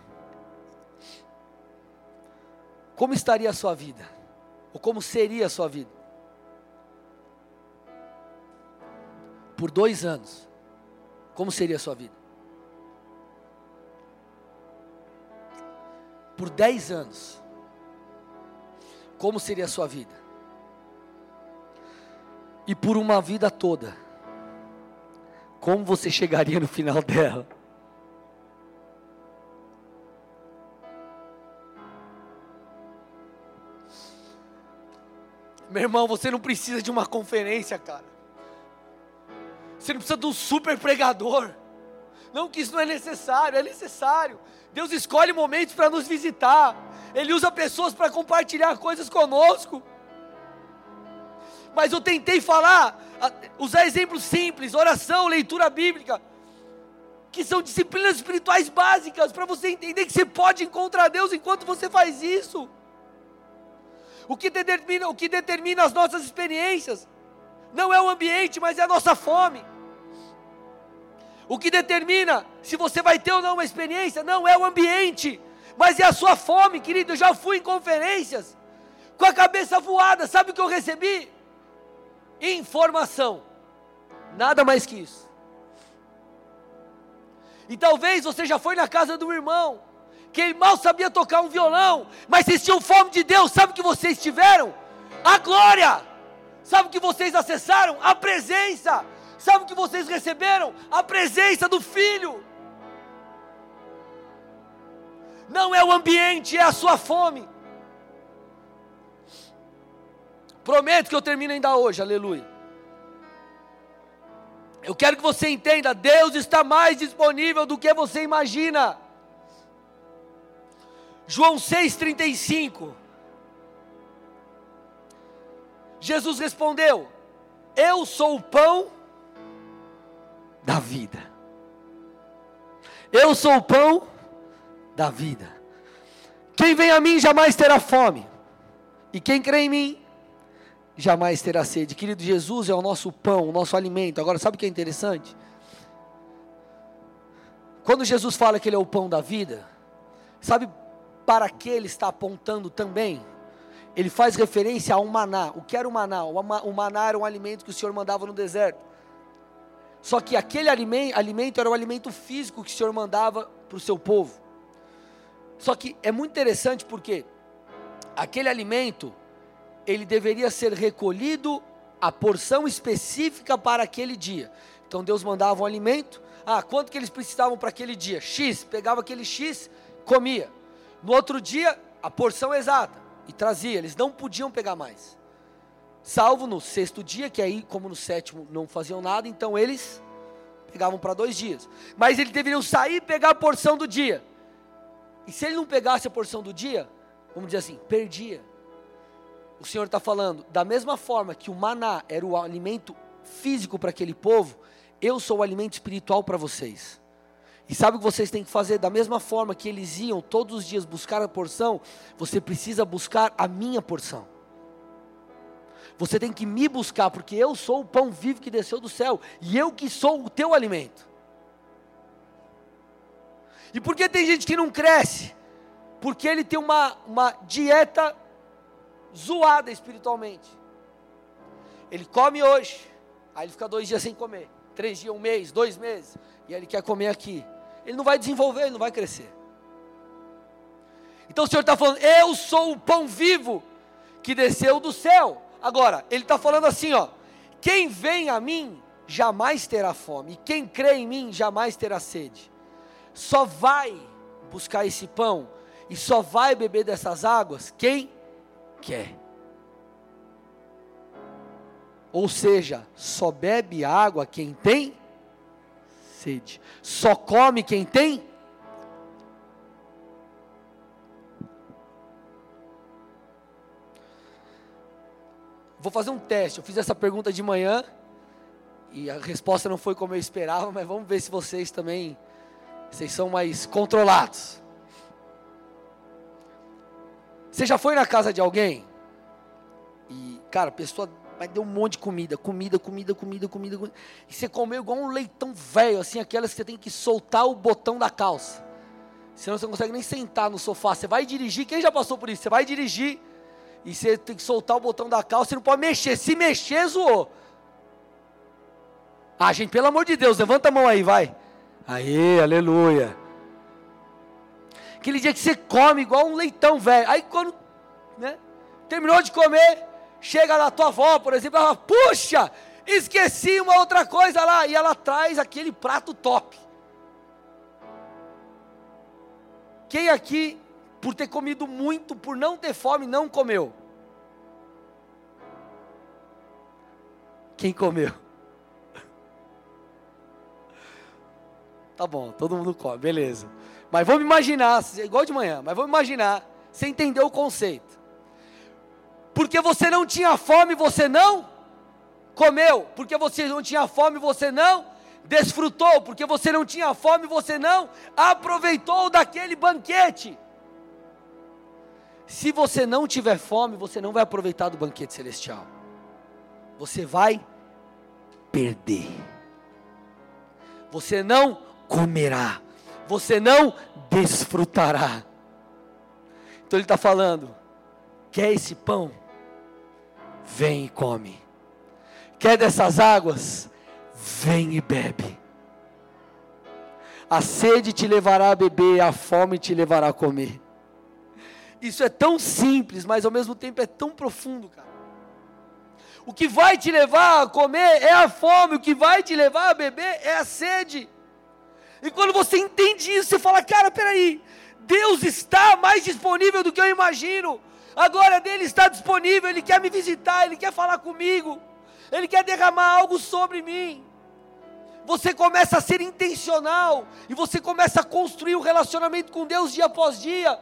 Como estaria a sua vida? Ou como seria a sua vida? Por dois anos. Como seria a sua vida? Por dez anos. como seria a sua vida. E por uma vida toda, como você chegaria no final dela? Meu irmão, você não precisa de uma conferência, cara. Você não precisa de um super pregador. Não que isso não é necessário, é necessário. Deus escolhe momentos para nos visitar. Ele usa pessoas para compartilhar coisas conosco. Mas eu tentei falar, usar exemplos simples, oração, leitura bíblica, que são disciplinas espirituais básicas para você entender que você pode encontrar Deus enquanto você faz isso. O que determina, o que determina as nossas experiências não é o ambiente, mas é a nossa fome. O que determina se você vai ter ou não uma experiência não é o ambiente, mas é a sua fome, querido. Eu já fui em conferências com a cabeça voada, sabe o que eu recebi? Informação, nada mais que isso. E talvez você já foi na casa do irmão, que ele mal sabia tocar um violão, mas vocês tinham fome de Deus, sabe o que vocês tiveram? A glória, sabe o que vocês acessaram? A presença, sabe o que vocês receberam? A presença do Filho. Não é o ambiente, é a sua fome. Prometo que eu termino ainda hoje, aleluia. Eu quero que você entenda: Deus está mais disponível do que você imagina. João 6,35. Jesus respondeu: Eu sou o pão da vida. Eu sou o pão da vida. Quem vem a mim jamais terá fome, e quem crê em mim jamais terá sede. Querido, Jesus é o nosso pão, o nosso alimento. Agora, sabe o que é interessante? Quando Jesus fala que Ele é o pão da vida, sabe para que ele está apontando também. Ele faz referência ao maná. O que era o maná? O maná era um alimento que o Senhor mandava no deserto. Só que aquele alimento, alimento era o alimento físico que o Senhor mandava para o seu povo. Só que é muito interessante porque aquele alimento, ele deveria ser recolhido a porção específica para aquele dia. Então Deus mandava um alimento, ah, quanto que eles precisavam para aquele dia? X, pegava aquele X, comia. No outro dia, a porção exata, e trazia, eles não podiam pegar mais. Salvo no sexto dia, que aí, como no sétimo não faziam nada, então eles pegavam para dois dias. Mas eles deveriam sair e pegar a porção do dia. E se ele não pegasse a porção do dia, vamos dizer assim, perdia. O Senhor está falando, da mesma forma que o maná era o alimento físico para aquele povo, eu sou o alimento espiritual para vocês. E sabe o que vocês têm que fazer? Da mesma forma que eles iam todos os dias buscar a porção, você precisa buscar a minha porção. Você tem que me buscar, porque eu sou o pão vivo que desceu do céu, e eu que sou o teu alimento. E por que tem gente que não cresce? Porque ele tem uma, uma dieta zoada espiritualmente. Ele come hoje, aí ele fica dois dias sem comer, três dias, um mês, dois meses, e aí ele quer comer aqui ele não vai desenvolver, ele não vai crescer. Então o Senhor está falando, eu sou o pão vivo que desceu do céu. Agora, ele está falando assim, ó, quem vem a mim jamais terá fome, e quem crê em mim jamais terá sede. Só vai buscar esse pão e só vai beber dessas águas quem quer. Ou seja, só bebe água quem tem sede. Só come quem tem Vou fazer um teste. Eu fiz essa pergunta de manhã e a resposta não foi como eu esperava, mas vamos ver se vocês também vocês são mais controlados. Você já foi na casa de alguém e, cara, a pessoa mas deu um monte de comida, comida, comida, comida, comida, comida. E você comeu igual um leitão velho, assim, aquelas que você tem que soltar o botão da calça. Senão você não consegue nem sentar no sofá. Você vai dirigir, quem já passou por isso? Você vai dirigir e você tem que soltar o botão da calça, você não pode mexer. Se mexer, zoou. Ah, gente, pelo amor de Deus, levanta a mão aí, vai. Aê, aleluia. Aquele dia que você come igual um leitão velho. Aí quando, né? terminou de comer, chega na tua avó, por exemplo, ela fala, puxa, esqueci uma outra coisa lá, e ela traz aquele prato top. Quem aqui, por ter comido muito, por não ter fome, não comeu? Quem comeu? Tá bom, todo mundo come, beleza. Mas vamos imaginar, igual de manhã, mas vamos imaginar, você entendeu o conceito. Porque você não tinha fome, você não comeu. Porque você não tinha fome, você não desfrutou. Porque você não tinha fome, você não aproveitou daquele banquete. Se você não tiver fome, você não vai aproveitar do banquete celestial. Você vai perder. Você não comerá. Você não desfrutará. Então ele está falando: quer esse pão? Vem e come. Quer dessas águas? Vem e bebe. A sede te levará a beber, a fome te levará a comer. Isso é tão simples, mas ao mesmo tempo é tão profundo, cara. O que vai te levar a comer é a fome, o que vai te levar a beber é a sede. E quando você entende isso, você fala: cara, peraí, Deus está mais disponível do que eu imagino. A glória dele está disponível, ele quer me visitar, ele quer falar comigo, ele quer derramar algo sobre mim. Você começa a ser intencional e você começa a construir um relacionamento com Deus dia após dia.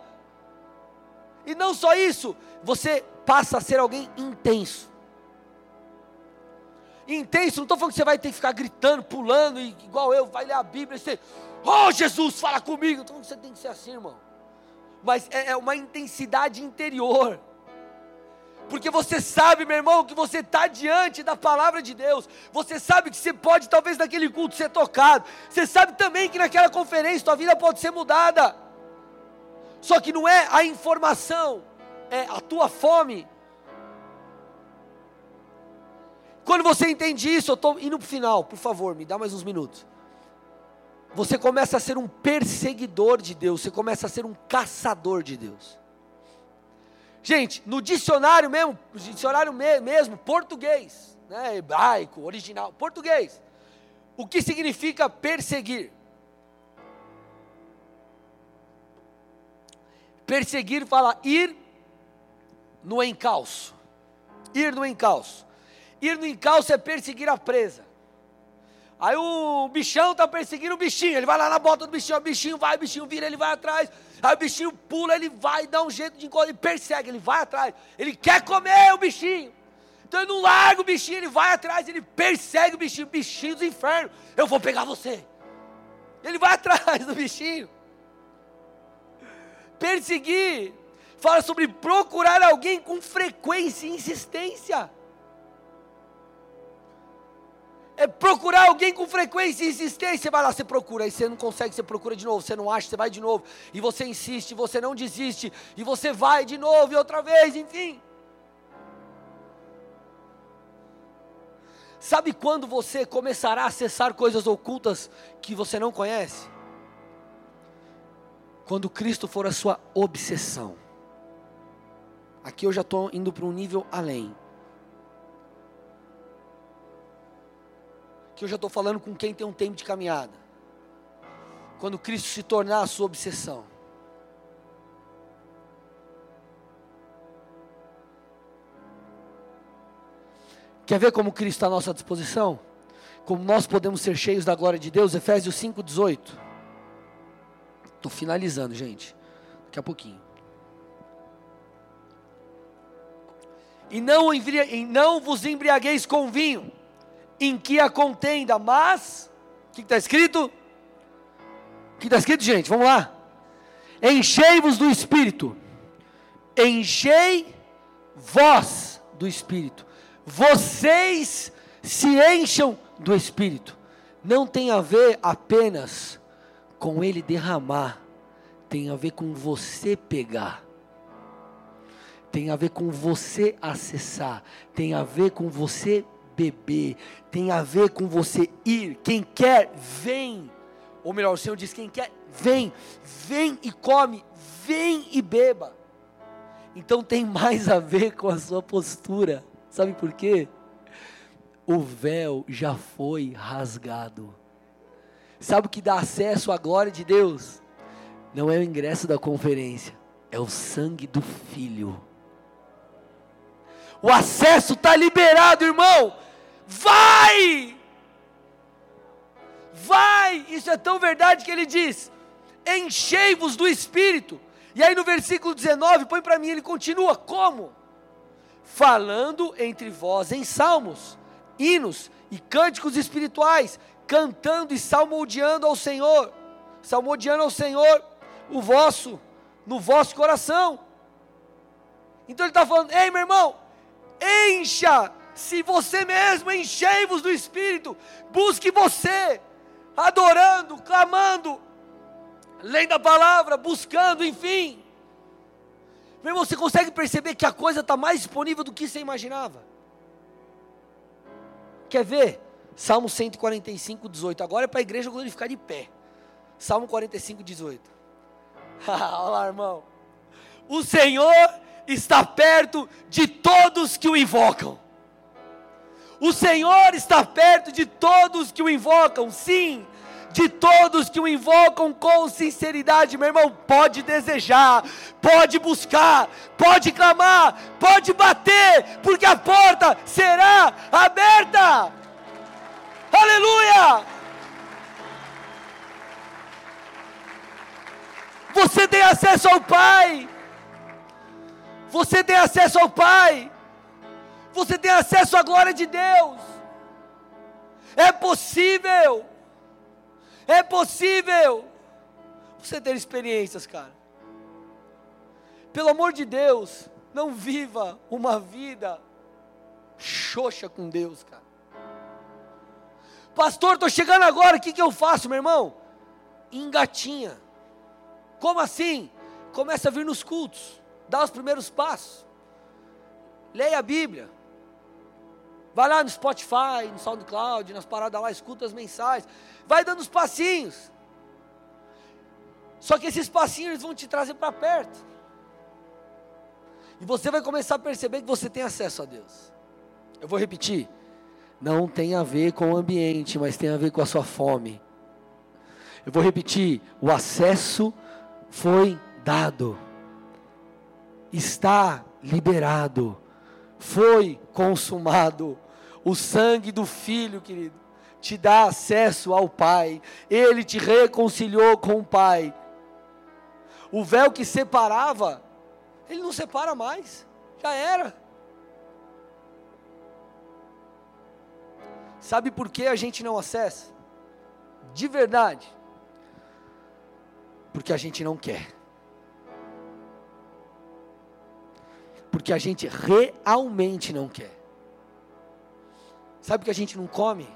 E não só isso, você passa a ser alguém intenso. Intenso, não estou falando que você vai ter que ficar gritando, pulando, igual eu, vai ler a Bíblia e você, oh Jesus, fala comigo. Então você tem que ser assim, irmão. Mas é, é uma intensidade interior. Porque você sabe, meu irmão, que você está diante da palavra de Deus. Você sabe que você pode, talvez, naquele culto ser tocado. Você sabe também que naquela conferência tua vida pode ser mudada. Só que não é a informação, é a tua fome. Quando você entende isso, eu estou indo para o final, por favor, me dá mais uns minutos. Você começa a ser um perseguidor de Deus, você começa a ser um caçador de Deus. Gente, no dicionário mesmo, dicionário mesmo, português, né, hebraico, original, português. O que significa perseguir? Perseguir fala ir no encalço. Ir no encalço. Ir no encalço é perseguir a presa. Aí o bichão está perseguindo o bichinho. Ele vai lá na bota do bichinho, o bichinho vai, o bichinho vira, ele vai atrás. Aí o bichinho pula, ele vai, dá um jeito de encontrar, ele persegue, ele vai atrás. Ele quer comer o bichinho. Então ele não larga o bichinho, ele vai atrás, ele persegue o bichinho, bichinho dos infernos. Eu vou pegar você. Ele vai atrás do bichinho. Perseguir fala sobre procurar alguém com frequência e insistência. É procurar alguém com frequência e insistência. Vai lá, você procura, aí você não consegue, você procura de novo, você não acha, você vai de novo, e você insiste, você não desiste, e você vai de novo e outra vez, enfim. Sabe quando você começará a acessar coisas ocultas que você não conhece? Quando Cristo for a sua obsessão. Aqui eu já estou indo para um nível além. Que eu já estou falando com quem tem um tempo de caminhada. Quando Cristo se tornar a sua obsessão. Quer ver como Cristo está à nossa disposição? Como nós podemos ser cheios da glória de Deus? Efésios 5,18. Estou finalizando, gente. Daqui a pouquinho. E não, e não vos embriagueis com vinho, em que a contenda, mas. O que está escrito? O que está escrito, gente? Vamos lá. Enchei-vos do espírito. Enchei vós do espírito. Vocês se encham do espírito. Não tem a ver apenas com ele derramar, tem a ver com você pegar, tem a ver com você acessar, tem a ver com você beber, tem a ver com você ir. Quem quer, vem. Ou melhor, o Senhor diz: quem quer, vem, vem e come, vem e beba. Então tem mais a ver com a sua postura. Sabe por quê? O véu já foi rasgado. Sabe o que dá acesso à glória de Deus? Não é o ingresso da conferência, é o sangue do Filho. O acesso está liberado, irmão. Vai! Vai! Isso é tão verdade que ele diz: enchei-vos do Espírito. E aí no versículo 19, põe para mim, ele continua: como? Falando entre vós em salmos, hinos e cânticos espirituais, cantando e salmodiando ao Senhor, salmodiando ao Senhor o vosso, no vosso coração. Então ele está falando: ei meu irmão, encha se você mesmo, enchei-vos do Espírito, busque você, adorando, clamando, lendo a palavra, buscando, enfim. Meu irmão, você consegue perceber que a coisa está mais disponível do que você imaginava? Quer ver? Salmo 145, 18. Agora é para a igreja glorificar de pé. Salmo 45, 18. Olha lá, irmão. O Senhor está perto de todos que o invocam. O Senhor está perto de todos que o invocam, sim, de todos que o invocam com sinceridade, meu irmão, pode desejar, pode buscar, pode clamar, pode bater, porque a porta será aberta. Aleluia! Você tem acesso ao Pai. Você tem acesso ao Pai. Você tem acesso à glória de Deus. É possível. É possível você ter experiências, cara. Pelo amor de Deus, não viva uma vida xoxa com Deus, cara. Pastor, estou chegando agora, o que, que eu faço, meu irmão? Engatinha. Como assim? Começa a vir nos cultos, dá os primeiros passos. Leia a Bíblia. Vai lá no Spotify, no SoundCloud, nas paradas lá, escuta as mensagens. Vai dando os passinhos. Só que esses passinhos vão te trazer para perto. E você vai começar a perceber que você tem acesso a Deus. Eu vou repetir. Não tem a ver com o ambiente, mas tem a ver com a sua fome. Eu vou repetir. O acesso foi dado. Está liberado. Foi consumado o sangue do Filho, querido, te dá acesso ao Pai. Ele te reconciliou com o Pai. O véu que separava, ele não separa mais. Já era. Sabe por que a gente não acessa? De verdade. Porque a gente não quer. Porque a gente realmente não quer. Sabe por que a gente não come?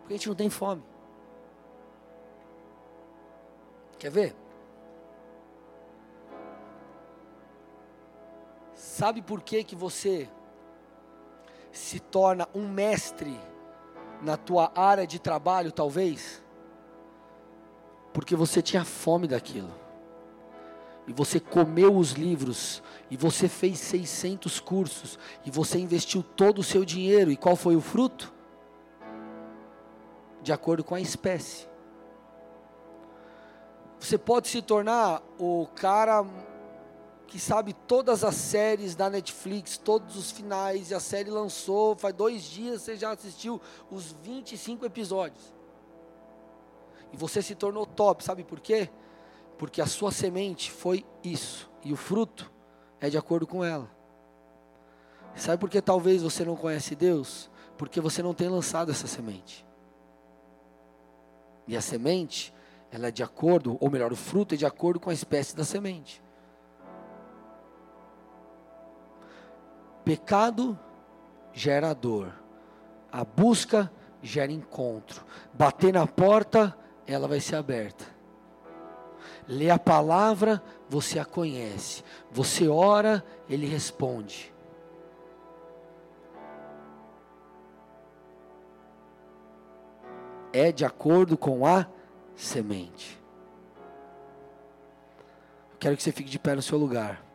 Porque a gente não tem fome. Quer ver? Sabe por que que você se torna um mestre na tua área de trabalho, talvez? Porque você tinha fome daquilo e você comeu os livros, e você fez 600 cursos, e você investiu todo o seu dinheiro, e qual foi o fruto? De acordo com a espécie. Você pode se tornar o cara que sabe todas as séries da Netflix, todos os finais, e a série lançou, faz dois dias você já assistiu os 25 episódios. E você se tornou top, sabe por quê? Porque a sua semente foi isso, e o fruto é de acordo com ela. Sabe por que talvez você não conhece Deus? Porque você não tem lançado essa semente. E a semente, ela é de acordo, ou melhor, o fruto é de acordo com a espécie da semente. Pecado gera dor. A busca gera encontro. Bater na porta, ela vai ser aberta. Lê a palavra, você a conhece. Você ora, ele responde. É de acordo com a semente. quero que você fique de pé no seu lugar.